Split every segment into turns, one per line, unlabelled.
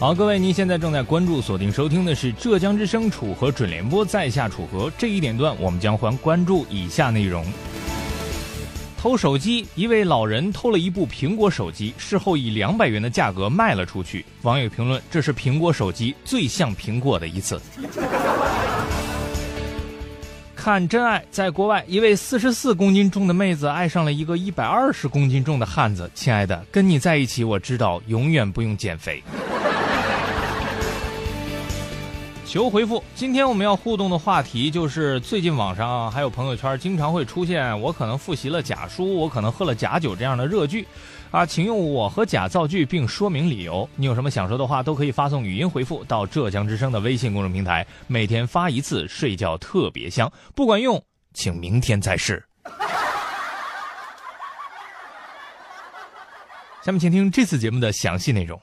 好，各位，您现在正在关注、锁定收听的是浙江之声楚河准联播，在下楚河这一点段，我们将还关注以下内容：偷手机，一位老人偷了一部苹果手机，事后以两百元的价格卖了出去。网友评论：这是苹果手机最像苹果的一次。看真爱，在国外，一位四十四公斤重的妹子爱上了一个一百二十公斤重的汉子。亲爱的，跟你在一起，我知道永远不用减肥。求回复。今天我们要互动的话题就是最近网上还有朋友圈经常会出现“我可能复习了假书，我可能喝了假酒”这样的热剧，啊，请用“我和假”造句并说明理由。你有什么想说的话，都可以发送语音回复到浙江之声的微信公众平台，每天发一次，睡觉特别香。不管用，请明天再试。下面请听这次节目的详细内容。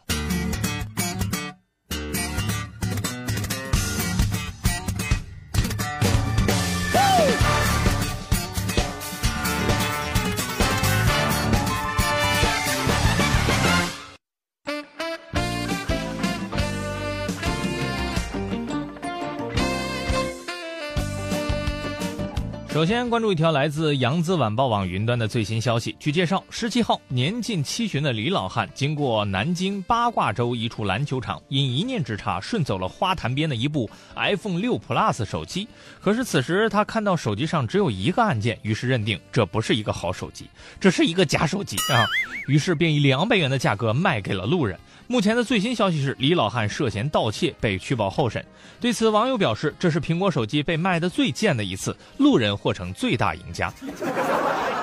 首先关注一条来自扬子晚报网云端的最新消息。据介绍，十七号年近七旬的李老汉经过南京八卦洲一处篮球场，因一念之差顺走了花坛边的一部 iPhone 六 Plus 手机。可是此时他看到手机上只有一个按键，于是认定这不是一个好手机，这是一个假手机啊！于是便以两百元的价格卖给了路人。目前的最新消息是，李老汉涉嫌盗窃被取保候审。对此，网友表示，这是苹果手机被卖的最贱的一次，路人过程最大赢家。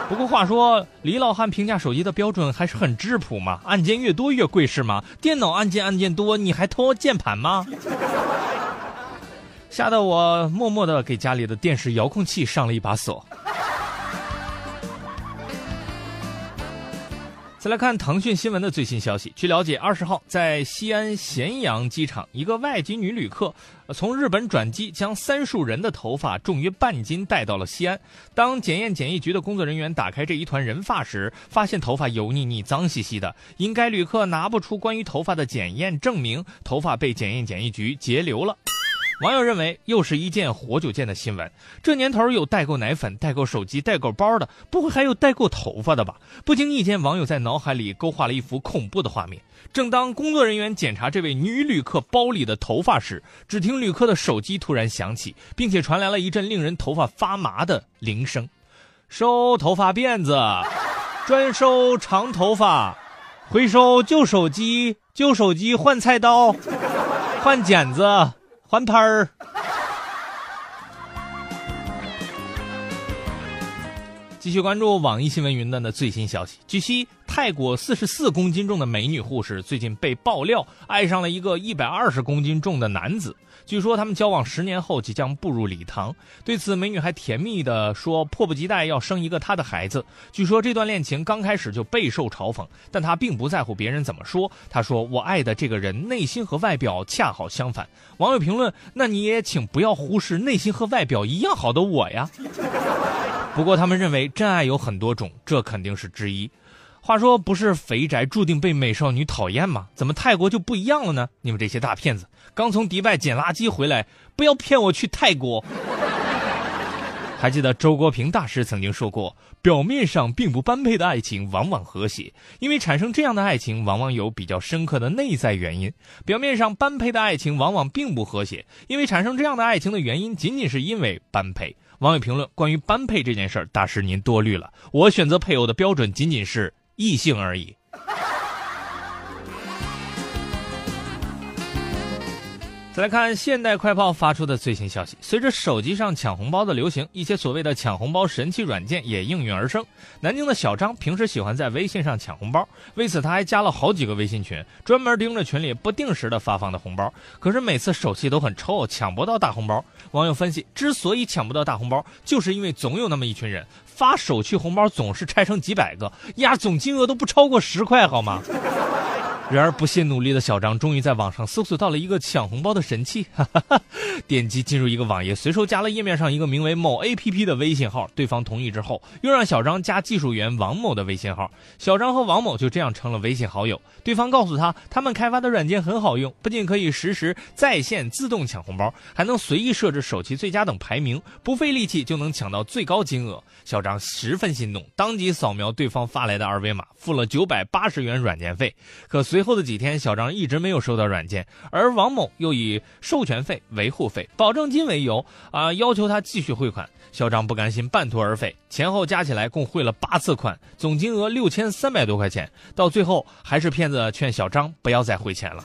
不过话说，李老汉评价手机的标准还是很质朴嘛，按键越多越贵是吗？电脑按键按键多，你还偷键盘吗？吓得我默默的给家里的电视遥控器上了一把锁。再来看腾讯新闻的最新消息。据了解，二十号在西安咸阳机场，一个外籍女旅客从日本转机，将三数人的头发重约半斤带到了西安。当检验检疫局的工作人员打开这一团人发时，发现头发油腻腻、脏兮兮的。因该旅客拿不出关于头发的检验证明，头发被检验检疫局截留了。网友认为，又是一件活久见的新闻。这年头有代购奶粉、代购手机、代购包的，不会还有代购头发的吧？不经意间，网友在脑海里勾画了一幅恐怖的画面。正当工作人员检查这位女旅客包里的头发时，只听旅客的手机突然响起，并且传来了一阵令人头发发麻的铃声：“收头发辫子，专收长头发，回收旧手机，旧手机换菜刀，换剪子。”翻摊儿。继续关注网易新闻云端的最新消息。据悉，泰国四十四公斤重的美女护士最近被爆料爱上了一个一百二十公斤重的男子。据说他们交往十年后即将步入礼堂。对此，美女还甜蜜地说迫不及待要生一个她的孩子。据说这段恋情刚开始就备受嘲讽，但她并不在乎别人怎么说。她说：“我爱的这个人内心和外表恰好相反。”网友评论：“那你也请不要忽视内心和外表一样好的我呀。”不过他们认为真爱有很多种，这肯定是之一。话说，不是肥宅注定被美少女讨厌吗？怎么泰国就不一样了呢？你们这些大骗子，刚从迪拜捡垃圾回来，不要骗我去泰国。还记得周国平大师曾经说过，表面上并不般配的爱情往往和谐，因为产生这样的爱情往往有比较深刻的内在原因。表面上般配的爱情往往并不和谐，因为产生这样的爱情的原因仅仅是因为般配。网友评论：关于般配这件事儿，大师您多虑了。我选择配偶的标准仅仅是异性而已。再来看现代快报发出的最新消息：随着手机上抢红包的流行，一些所谓的抢红包神器软件也应运而生。南京的小张平时喜欢在微信上抢红包，为此他还加了好几个微信群，专门盯着群里不定时的发放的红包。可是每次手气都很臭，抢不到大红包。网友分析，之所以抢不到大红包，就是因为总有那么一群人发手气红包总是拆成几百个，呀，总金额都不超过十块，好吗？然而，不懈努力的小张终于在网上搜索到了一个抢红包的神器，哈哈哈！点击进入一个网页，随手加了页面上一个名为某 APP 的微信号，对方同意之后，又让小张加技术员王某的微信号，小张和王某就这样成了微信好友。对方告诉他，他们开发的软件很好用，不仅可以实时在线自动抢红包，还能随意设置手气最佳等排名，不费力气就能抢到最高金额。小张十分心动，当即扫描对方发来的二维码，付了九百八十元软件费。可随随后的几天，小张一直没有收到软件，而王某又以授权费、维护费、保证金为由啊，要求他继续汇款。小张不甘心半途而废，前后加起来共汇了八次款，总金额六千三百多块钱。到最后，还是骗子劝小张不要再汇钱了。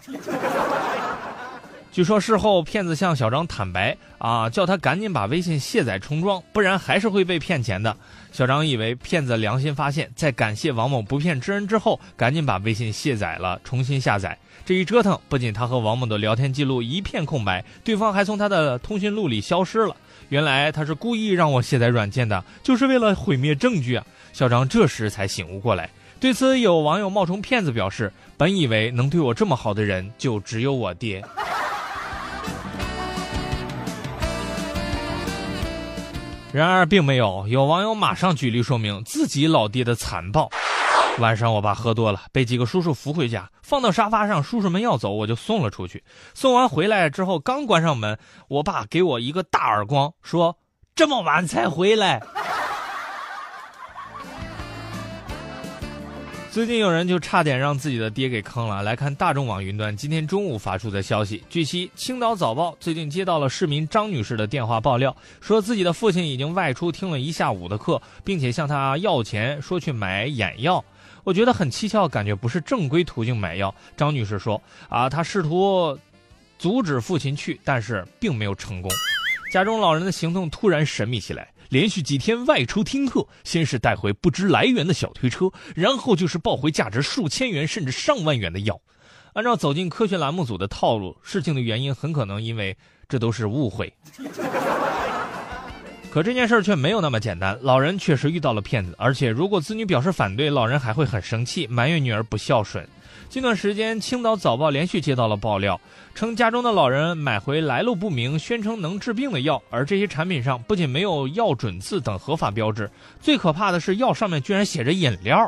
据说事后骗子向小张坦白啊，叫他赶紧把微信卸载重装，不然还是会被骗钱的。小张以为骗子良心发现，在感谢王某不骗之恩之后，赶紧把微信卸载了，重新下载。这一折腾，不仅他和王某的聊天记录一片空白，对方还从他的通讯录里消失了。原来他是故意让我卸载软件的，就是为了毁灭证据啊！小张这时才醒悟过来。对此，有网友冒充骗子表示：“本以为能对我这么好的人，就只有我爹。”然而并没有，有网友马上举例说明自己老爹的残暴。晚上我爸喝多了，被几个叔叔扶回家，放到沙发上。叔叔们要走，我就送了出去。送完回来之后，刚关上门，我爸给我一个大耳光，说：“这么晚才回来。”最近有人就差点让自己的爹给坑了。来看大众网云端今天中午发出的消息，据悉，青岛早报最近接到了市民张女士的电话爆料，说自己的父亲已经外出听了一下午的课，并且向他要钱，说去买眼药。我觉得很蹊跷，感觉不是正规途径买药。张女士说：“啊，她试图阻止父亲去，但是并没有成功。家中老人的行动突然神秘起来。”连续几天外出听课，先是带回不知来源的小推车，然后就是抱回价值数千元甚至上万元的药。按照走进科学栏目组的套路，事情的原因很可能因为这都是误会。可这件事儿却没有那么简单，老人确实遇到了骗子，而且如果子女表示反对，老人还会很生气，埋怨女儿不孝顺。近段时间，青岛早报连续接到了爆料，称家中的老人买回来路不明、宣称能治病的药，而这些产品上不仅没有药准字等合法标志，最可怕的是药上面居然写着饮料。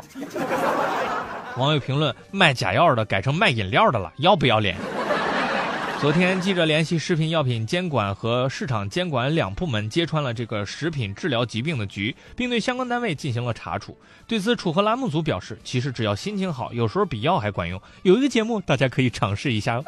网友评论：卖假药的改成卖饮料的了，要不要脸？昨天，记者联系食品药品监管和市场监管两部门，揭穿了这个食品治疗疾病的局，并对相关单位进行了查处。对此，楚河栏目组表示，其实只要心情好，有时候比药还管用。有一个节目，大家可以尝试一下哦。